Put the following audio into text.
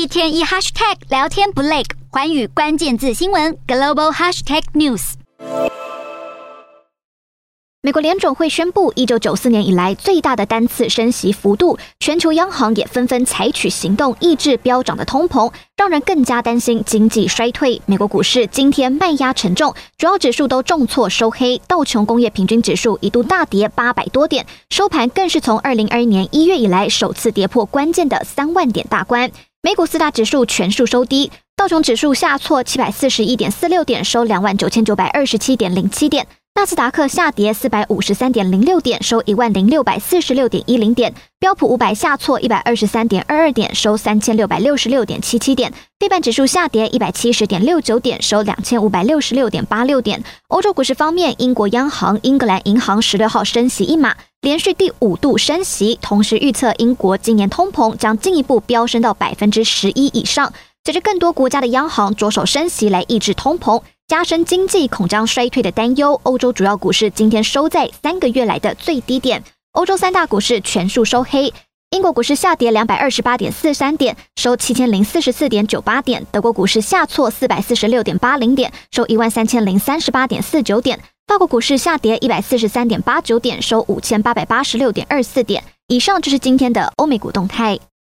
一天一 hashtag 聊天不累，寰宇关键字新闻 global hashtag news。美国联准会宣布，一九九四年以来最大的单次升息幅度，全球央行也纷纷采取行动抑制飙涨的通膨，让人更加担心经济衰退。美国股市今天卖压沉重，主要指数都重挫收黑，道琼工业平均指数一度大跌八百多点，收盘更是从二零二一年一月以来首次跌破关键的三万点大关。美股四大指数全数收低，道琼指数下挫七百四十一点四六点，收两万九千九百二十七点零七点。纳斯达克下跌四百五十三点零六点，收一万零六百四十六点一零点；标普五百下挫一百二十三点二二点，收三千六百六十六点七七点；费半指数下跌一百七十点六九点，收两千五百六十六点八六点。欧洲股市方面，英国央行英格兰银行十六号升息一码，连续第五度升息，同时预测英国今年通膨将进一步飙升到百分之十一以上。随着更多国家的央行着手升息来抑制通膨。加深经济恐将衰退的担忧，欧洲主要股市今天收在三个月来的最低点。欧洲三大股市全数收黑，英国股市下跌两百二十八点四三点，收七千零四十四点九八点；德国股市下挫四百四十六点八零点，收一万三千零三十八点四九点；法国股市下跌一百四十三点八九点，收五千八百八十六点二四点。以上就是今天的欧美股动态。